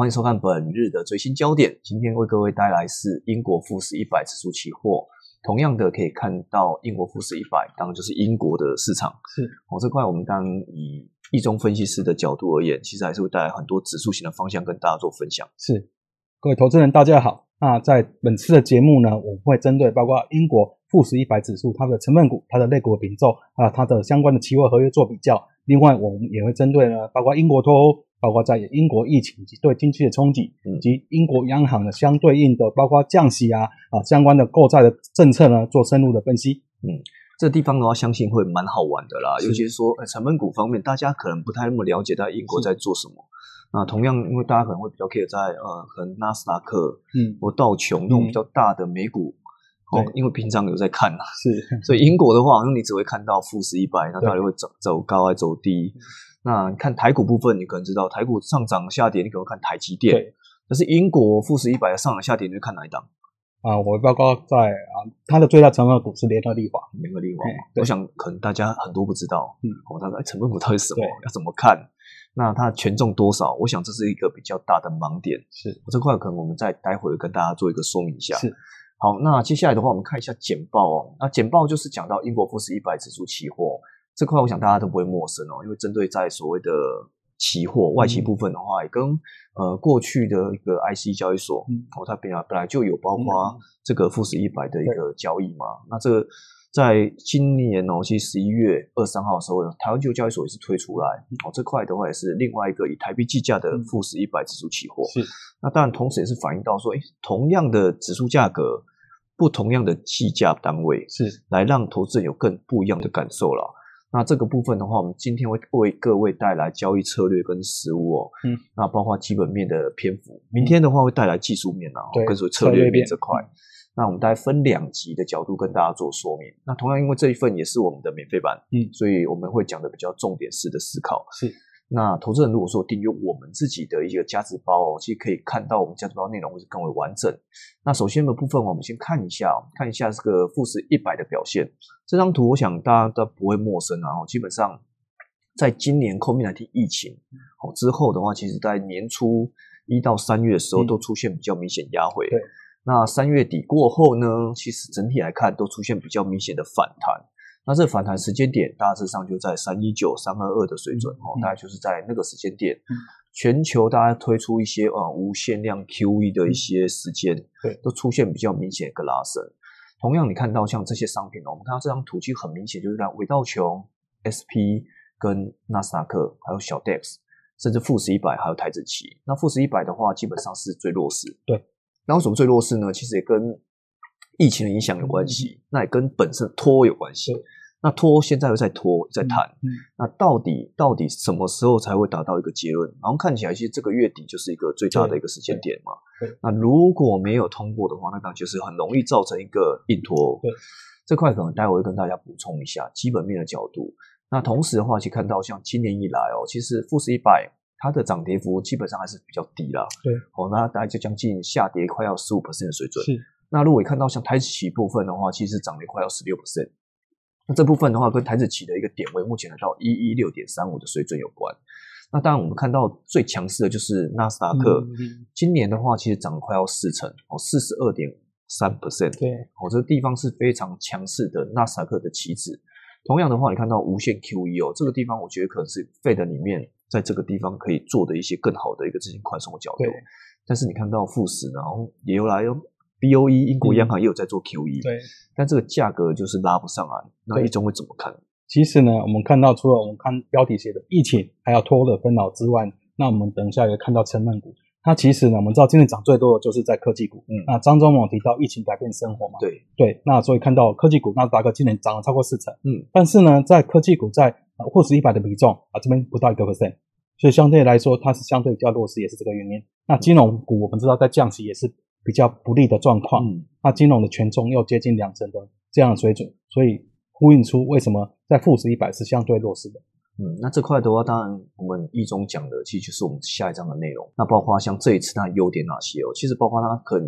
欢迎收看本日的最新焦点。今天为各位带来是英国富时一百指数期货。同样的，可以看到英国富时一百，当然就是英国的市场。是哦，这块我们当以一中分析师的角度而言，其实还是会带来很多指数型的方向跟大家做分享。是，各位投资人大家好。那在本次的节目呢，我们会针对包括英国富时一百指数它的成分股、它的类股比重啊、它的相关的期货合约做比较。另外，我们也会针对呢，包括英国脱欧。包括在英国疫情及对经济的冲击，以及英国央行的相对应的包括降息啊啊相关的购债的政策呢，做深入的分析。嗯，这地方的话，相信会蛮好玩的啦。尤其是说成本股方面，大家可能不太那么了解，到英国在做什么。那同样，因为大家可能会比较 care 在呃，可能纳斯达克，嗯，或道琼那种比较大的美股，哦，因为平常有在看呐。是，所以英国的话，好像你只会看到富时一百，那到底会走走高还是走低？那看台股部分，你可能知道台股上涨下跌，你可能看台积电。对。但是英国富时一百的上涨下跌，你会看哪一档？啊，我报告在啊，它的最大成分股是联合利华。联合利华，我想可能大家很多不知道。嗯。我他说，哎，成分股到底是什么？要怎么看？那它权重多少？我想这是一个比较大的盲点。是。这块可能我们再待会跟大家做一个说明一下。是。好，那接下来的话，我们看一下简报哦。那简报就是讲到英国富时一百指数期货。这块我想大家都不会陌生哦，因为针对在所谓的期货外期部分的话，也跟呃过去的一个 IC 交易所，哦，它本来本来就有包括这个富时一百的一个交易嘛。那这个在今年哦，其实十一月二三号的时候，台湾就交易所也是推出来哦。这块的话也是另外一个以台币计价的富时一百指数期货。是。那当然，同时也是反映到说，哎，同样的指数价格，不同样的计价单位，是来让投资人有更不一样的感受了。那这个部分的话，我们今天会为各位带来交易策略跟实物哦。嗯，那包括基本面的篇幅，明天的话会带来技术面啊，跟所策略面这块。那我们大概分两集的角度跟大家做说明。那同样，因为这一份也是我们的免费版，嗯，所以我们会讲的比较重点式的思考。是。那投资人如果说订阅我们自己的一个价值包哦，其实可以看到我们价值包内容会是更为完整。那首先的部分，我们先看一下，看一下这个富时一百的表现。这张图我想大家都不会陌生啊。基本上，在今年 COVID-19 疫情哦之后的话，其实在年初一到三月的时候都出现比较明显压回。对。那三月底过后呢，其实整体来看都出现比较明显的反弹。那这反弹时间点大致上就在三一九、三二二的水准哦，大概就是在那个时间点，全球大家推出一些呃无限量 QE 的一些时间，对，都出现比较明显一个拉升。同样，你看到像这些商品哦，我们看到这张图其实很明显就是在伟道琼、SP 跟纳斯达克，还有小 DEX，甚至富时一百还有台子期。那富时一百的话，基本上是最弱势。对，那为什么最弱势呢？其实也跟疫情的影响有关系，那也跟本身拖有关系。那拖现在又在拖，在谈。那到底到底什么时候才会达到一个结论？然后看起来其实这个月底就是一个最大的一个时间点嘛。那如果没有通过的话，那当然就是很容易造成一个硬拖。对，这块可能待会会跟大家补充一下基本面的角度。那同时的话，其实看到像今年以来哦，其实富士一百它的涨跌幅基本上还是比较低啦。对，哦，那大概就将近下跌快要十五 percent 的水准。是。那如果看到像台企部分的话，其实涨了快要十六 percent。那这部分的话，跟台子期的一个点位目前来到一一六点三五的水准有关。那当然，我们看到最强势的就是纳斯达克，今年的话其实涨了快要四成哦，四十二点三 percent。对，哦，这个地方是非常强势的纳斯达克的旗帜。同样的话，你看到无限 QE 哦，这个地方我觉得可能是 Fed 里面在这个地方可以做的一些更好的一个资金宽松的角度。但是你看到富时，然后也有来哦。B O E 英国央行也有在做 Q E，对，但这个价格就是拉不上来，那一中会怎么看？其实呢，我们看到除了我们看标题写的疫情还要拖的分脑之外，那我们等一下也看到成分股，它其实呢，我们知道今年涨最多的就是在科技股。嗯，那张忠谋提到疫情改变生活嘛，对对，那所以看到科技股，纳斯达克今年涨了超过四成。嗯，但是呢，在科技股在沪市一百的比重啊这边不到一个 percent，所以相对来说它是相对比较弱势，也是这个原因。那金融股我们知道在降息也是。比较不利的状况，那金融的权重又接近两成的这样的水准，所以呼应出为什么在富时一百是相对弱势的。嗯，那这块的话，当然我们一中讲的其实就是我们下一章的内容。那包括像这一次它的优点哪些哦？其实包括它可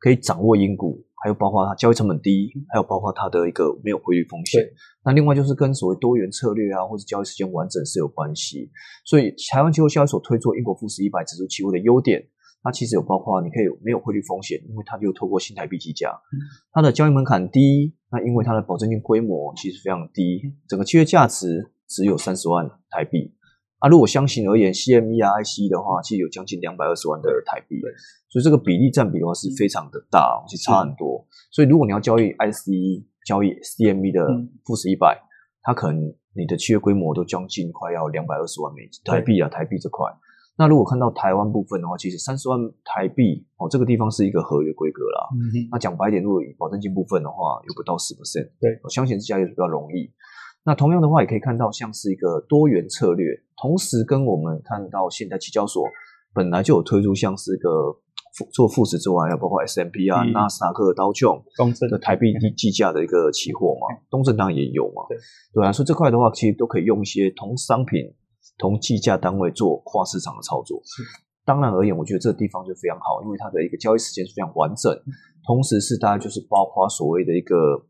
可以掌握因股，还有包括它交易成本低，还有包括它的一个没有汇率风险。那另外就是跟所谓多元策略啊，或者交易时间完整是有关系。所以台湾期货交易所推出英国富时一百指数期货的优点，它其实有包括你可以没有汇率风险，因为它就透过新台币计价，它的交易门槛低，那因为它的保证金规模其实非常低，整个契约价值只有三十万台币。啊，如果相形而言，CME 啊、IC 的话，其实有将近两百二十万的台币，所以这个比例占比的话是非常的大，其实差很多。所以如果你要交易 IC、交易 CME 的富时一百，它可能你的契约规模都将近快要两百二十万美金台币啊，台币这块。那如果看到台湾部分的话，其实三十万台币哦，这个地方是一个合约规格啦。那讲白点，如果以保证金部分的话，有不到十 percent，对，相信之下也比较容易。那同样的话，也可以看到像是一个多元策略，同时跟我们看到现在期交所本来就有推出像是一个做副食之外，要包括 S M P 啊、纳斯达克、刀琼的台币计价的一个期货嘛，东证当然也有嘛，对。对啊，所以这块的话，其实都可以用一些同商品同计价单位做跨市场的操作。当然而言，我觉得这个地方就非常好，因为它的一个交易时间是非常完整，同时是大家就是包括所谓的一个。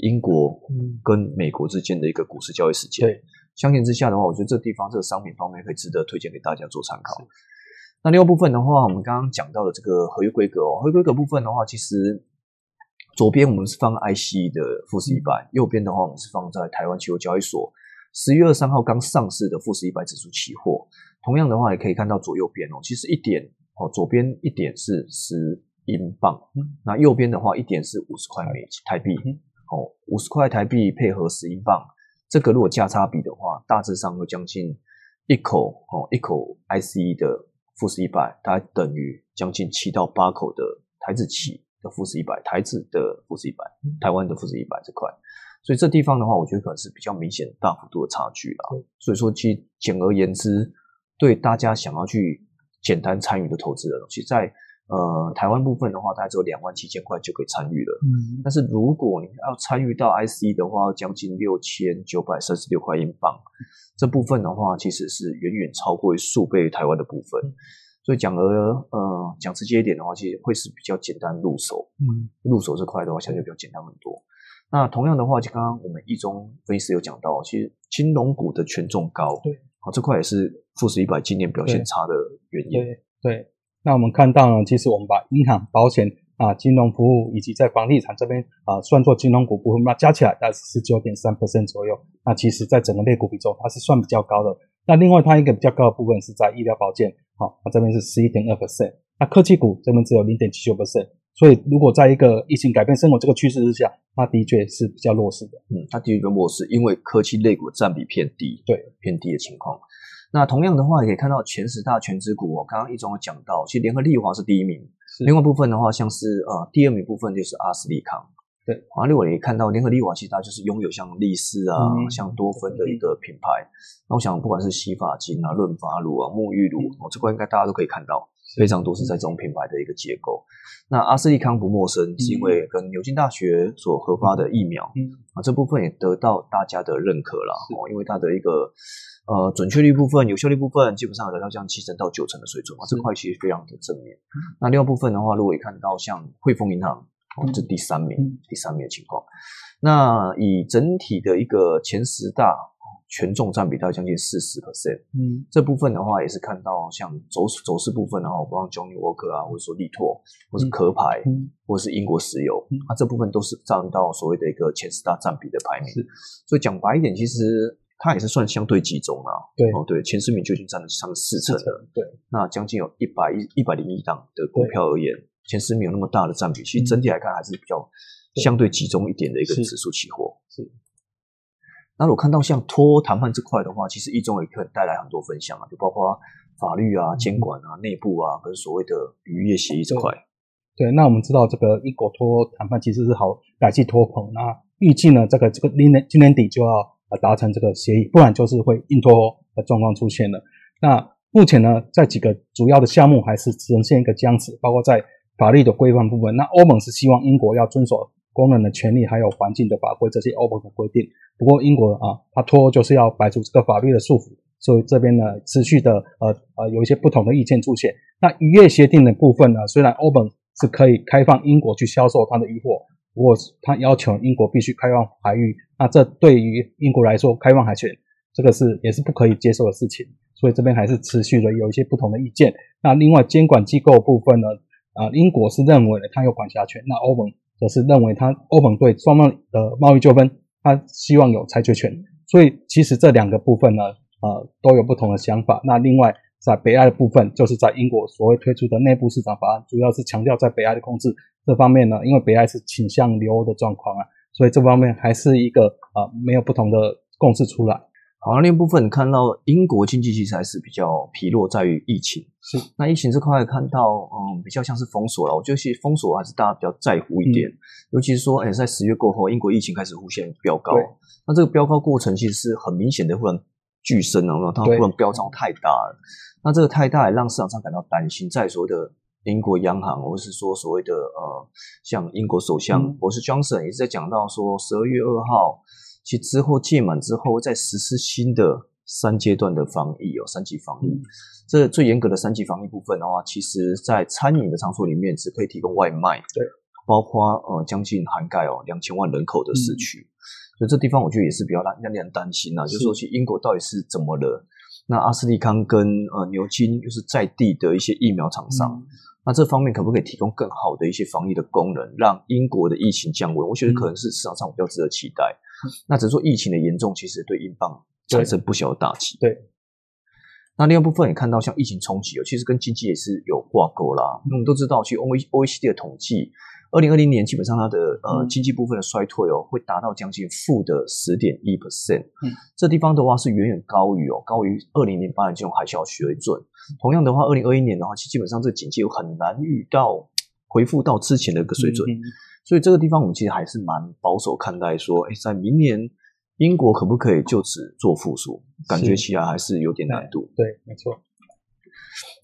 英国跟美国之间的一个股市交易时间，对，相形之下的话，我觉得这地方这个商品方面可以值得推荐给大家做参考。那另外部分的话，我们刚刚讲到的这个合约规格哦，合约规格部分的话，其实左边我们是放 IC 的富时一百，右边的话我们是放在台湾期货交易所十月二三号刚上市的富时一百指数期货。同样的话，也可以看到左右边哦，其实一点哦，左边一点是十英镑，那右边的话一点是五十块美金台币。哦，五十块台币配合十英镑，这个如果价差比的话，大致上会将近一口哦，一口 ICE 的富时一百，大概等于将近七到八口的台子期的富士一百，台子的富士一百，台湾的富士一百这块，所以这地方的话，我觉得可能是比较明显大幅度的差距啦。所以说，其实简而言之，对大家想要去简单参与的投资人，其实在。呃，台湾部分的话，大概只有两万七千块就可以参与了。嗯，但是如果你要参与到 IC 的话，将近六千九百三十六块英镑，这部分的话，其实是远远超过数倍台湾的部分。所以讲而呃讲直接一点的话，其实会是比较简单入手。嗯，入手这块的话，相对比较简单很多。那同样的话，就刚刚我们一中分析师有讲到，其实金融股的权重高，对，好这块也是富时一百今年表现差的原因。对对。那我们看到呢，其实我们把银行、保险啊、金融服务以及在房地产这边啊，算作金融股部分，那加起来大概是十九点三 percent 左右。那其实，在整个类股比重，它是算比较高的。那另外，它一个比较高的部分是在医疗保健，好，那这边是十一点二 percent。那科技股这边只有零点七九 percent。所以，如果在一个疫情改变生活这个趋势之下，它的确是比较弱势的。嗯，它的确比较弱势，因为科技类股占比偏低，对，偏低的情况。那同样的话，也可以看到前十大全指股哦。刚刚一中有讲到，其实联合利华是第一名，另外部分的话，像是呃第二名部分就是阿斯利康。对，啊，另外也看到联合利华其实它就是拥有像力士啊、像多芬的一个品牌。那我想不管是洗发精啊、润发乳啊、沐浴乳哦，这块应该大家都可以看到，非常多是在这种品牌的一个结构。那阿斯利康不陌生，是因为跟牛津大学所合发的疫苗，啊这部分也得到大家的认可了哦，因为它的一个。呃，准确率部分、有效率部分，基本上得到这样七成到九成的水准嘛，这块其实非常的正面。那另外部分的话，如果也看到像汇丰银行，哦这第三名，第三名的情况。那以整体的一个前十大权重占比，大概将近四十 percent。嗯，这部分的话，也是看到像走走势部分的话，包括 Johnny Walker 啊，或者说力拓，或是壳牌，或者是英国石油，啊，这部分都是占到所谓的一个前十大占比的排名。是。所以讲白一点，其实。它也是算相对集中啊，对。哦，对，前十名就已经占了他们四成了，对，那将近有一百一一百零一档的股票而言，前十名有那么大的占比，其实整体来看还是比较相对集中一点的一个指数期货。是。那我看到像脱谈判这块的话，其实一中也可以带来很多分享啊，就包括法律啊、监管啊、内部啊，跟所谓的渔业协议这块。对，那我们知道这个英国脱谈判其实是好改进脱棚，那预计呢，这个这个今年今年底就要。啊，达成这个协议，不然就是会硬拖的状况出现了。那目前呢，在几个主要的项目还是呈现一个僵持，包括在法律的规范部分。那欧盟是希望英国要遵守工人的权利，还有环境的法规这些欧盟的规定。不过英国啊，它拖就是要摆出这个法律的束缚，所以这边呢，持续的呃呃有一些不同的意见出现。那渔业协定的部分呢，虽然欧盟是可以开放英国去销售它的渔货，不过它要求英国必须开放海域，那这对于英国来说，开放海权这个是也是不可以接受的事情，所以这边还是持续的有一些不同的意见。那另外监管机构部分呢，啊，英国是认为它有管辖权，那欧盟则是认为它欧盟对双方的贸易纠纷，它希望有裁决权。所以其实这两个部分呢，呃，都有不同的想法。那另外在北爱的部分，就是在英国所谓推出的内部市场法案，主要是强调在北爱的控制这方面呢，因为北爱是倾向留欧的状况啊，所以这方面还是一个呃没有不同的共识出来。好，另一部分看到英国经济其实还是比较疲弱，在于疫情。是，那疫情这块看到，嗯，比较像是封锁了。我觉得其实封锁还是大家比较在乎一点，尤其是说，哎，在十月过后，英国疫情开始出现飙高。那这个飙高过程其实是很明显的，忽然巨升啊，它忽然飙涨太大了。那这个太大，也让市场上感到担心。在所谓的英国央行，或是说所谓的呃，像英国首相我是 Johnson 也是在讲到说，十二月二号。其之后届满之后，再实施新的三阶段的防疫哦，三级防疫。这最严格的三级防疫部分的话，其实在餐饮的场所里面只可以提供外卖，对，包括呃将近涵盖哦两千万人口的市区，所以这地方我觉得也是比较让让人担心呐，就是说去英国到底是怎么了？那阿斯利康跟呃牛津又是在地的一些疫苗厂商，那这方面可不可以提供更好的一些防疫的功能，让英国的疫情降温？我觉得可能是市场上比较值得期待。那只是说疫情的严重，其实对英镑产生不小的打击。对。那另外部分也看到，像疫情冲击哦，其实跟经济也是有挂钩啦。那我们都知道，其实 O O E C D 的统计，二零二零年基本上它的呃经济部分的衰退哦，会达到将近负的十点一 percent。嗯。这地方的话是远远高于哦，高于二零零八年金融海啸水准。同样的话，二零二一年的话，其实基本上这个经济又很难遇到恢复到之前的一个水准。所以这个地方我们其实还是蛮保守看待，说，哎，在明年英国可不可以就此做复苏？感觉起来还是有点难度。对，没错。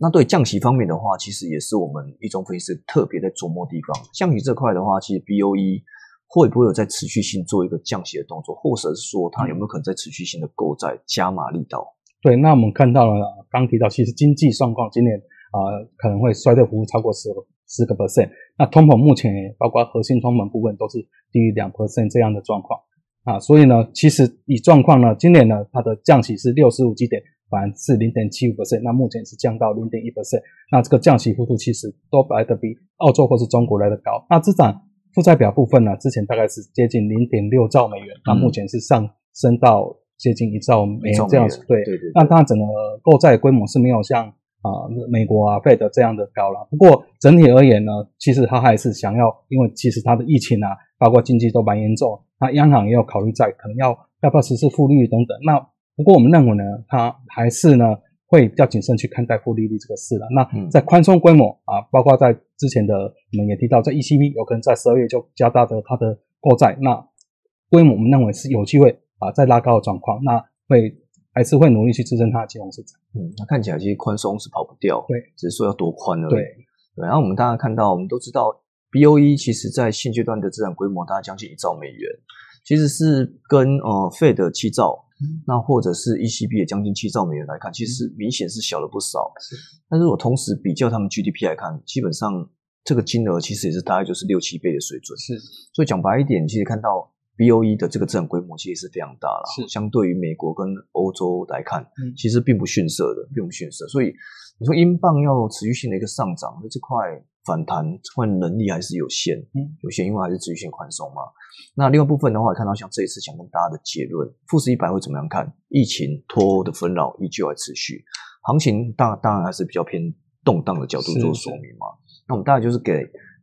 那对降息方面的话，其实也是我们一中分析师特别在琢磨地方。降息这块的话，其实 B O E 会不会有在持续性做一个降息的动作，或者是说它有没有可能在持续性的购债加码力道？对，那我们看到了，刚提到其实经济状况今年啊可能会衰退幅度超过十十个 percent。那通膨目前包括核心通膨部分都是低于两 percent 这样的状况啊，所以呢，其实以状况呢，今年呢它的降息是六十五基点，反而是零点七五 percent，那目前是降到零点一 percent，那这个降息幅度其实都来的比澳洲或是中国来的高。那资产负债表部分呢，之前大概是接近零点六兆美元，那目前是上升到接近一兆美元这样子。对对对。那当然整个购债规模是没有像。啊，美国啊，Fed 这样的高了。不过整体而言呢，其实它还是想要，因为其实它的疫情啊，包括经济都蛮严重，那央行也有考虑在可能要要不要实施负利率等等。那不过我们认为呢，它还是呢会比较谨慎去看待负利率这个事了。那在宽松规模啊，包括在之前的我们也提到，在 ECB 有可能在十二月就加大的它的购债，那规模我们认为是有机会啊再拉高的状况，那会。还是会努力去支撑它的金融市场。嗯，那看起来其实宽松是跑不掉，对，只是说要多宽而已。对，对。然后我们大家看到，我们都知道，B O E 其实在现阶段的资产规模大概将近一兆美元，其实是跟呃 Fed 七兆，那或者是 E C B 也将近七兆美元来看，其实明显是小了不少。是。但是我同时比较他们 G D P 来看，基本上这个金额其实也是大概就是六七倍的水准。是。所以讲白一点，其实看到。B O E 的这个资产规模其实是非常大了，是相对于美国跟欧洲来看，其实并不逊色的，并不逊色。所以你说英镑要持续性的一个上涨，那这块反弹这块能力还是有限，嗯，有限，因为还是持续性宽松嘛。那另外部分的话，看到像这一次想跟大家的结论，富时一百会怎么样看？疫情脱欧的纷扰依旧还持续，行情大当然还是比较偏动荡的角度做说明嘛。那我们大概就是给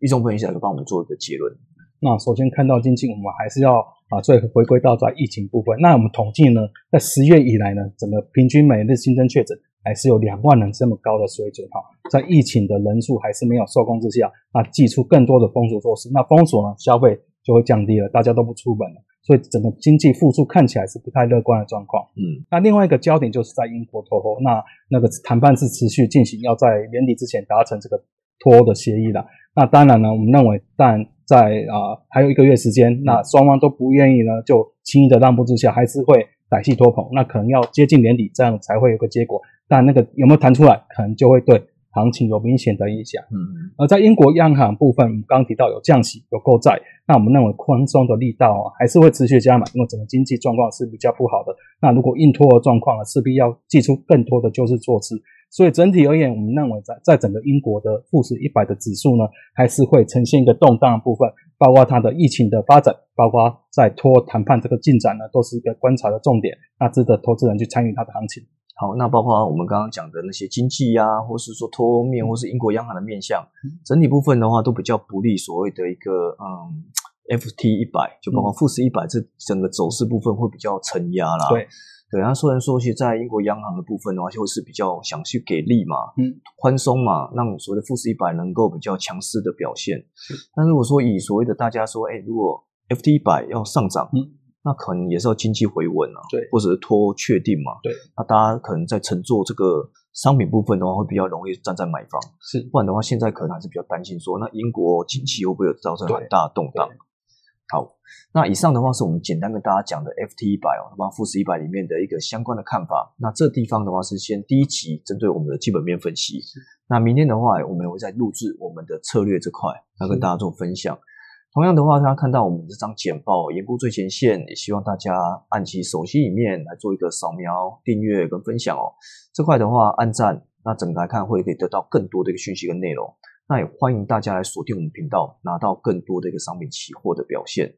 一中分析来帮我们做一个结论。那首先看到经济，我们还是要啊，最回归到在疫情部分。那我们统计呢，在十月以来呢，整个平均每日新增确诊还是有两万人这么高的水准哈。在疫情的人数还是没有受控之下，那祭出更多的封锁措施，那封锁呢，消费就会降低了，大家都不出门了，所以整个经济复苏看起来是不太乐观的状况。嗯，那另外一个焦点就是在英国脱欧，那那个谈判是持续进行，要在年底之前达成这个脱欧的协议的。那当然呢，我们认为，但在啊，还有一个月时间，那双方都不愿意呢，就轻易的让步之下，还是会歹戏拖棚。那可能要接近年底，这样才会有个结果。但那个有没有弹出来，可能就会对行情有明显的影响。嗯而在英国央行部分，我们刚刚提到有降息、有购债，那我们认为宽松的力道啊，还是会持续加码，因为整个经济状况是比较不好的。那如果硬拖的状况呢，势必要祭出更多的救市措施。所以整体而言，我们认为在在整个英国的富时一百的指数呢，还是会呈现一个动荡的部分，包括它的疫情的发展，包括在拖谈判这个进展呢，都是一个观察的重点，那值得投资人去参与它的行情。好，那包括我们刚刚讲的那些经济呀、或是说脱欧面，或是英国央行的面向，整体部分的话都比较不利所谓的一个嗯 FT 一百，就包括富时一百这整个走势部分会比较承压啦。对对，那虽然说其实在英国央行的部分的话，就会是比较想去给力嘛，嗯，宽松嘛，让所谓的富时一百能够比较强势的表现。但如果说以所谓的大家说，哎，如果 FT 一百要上涨，嗯，那可能也是要经济回稳啊，对或者是拖确定嘛，对，那大家可能在乘坐这个商品部分的话，会比较容易站在买方，是不然的话，现在可能还是比较担心说，那英国经济会不会有造成很大的动荡？好，那以上的话是我们简单跟大家讲的 FT 一百哦，那么富时一百里面的一个相关的看法。那这地方的话是先第一集针对我们的基本面分析。那明天的话，我们也会再录制我们的策略这块，要跟大家做分享。同样的话，大家看到我们这张简报“言步最前线”，也希望大家按其手机里面来做一个扫描、订阅跟分享哦。这块的话，按赞，那整个来看会可以得到更多的一个讯息跟内容。那也欢迎大家来锁定我们频道，拿到更多的一个商品期货的表现。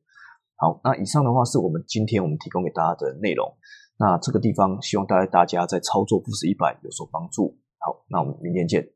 好，那以上的话是我们今天我们提供给大家的内容。那这个地方希望大家大家在操作富时一百有所帮助。好，那我们明天见。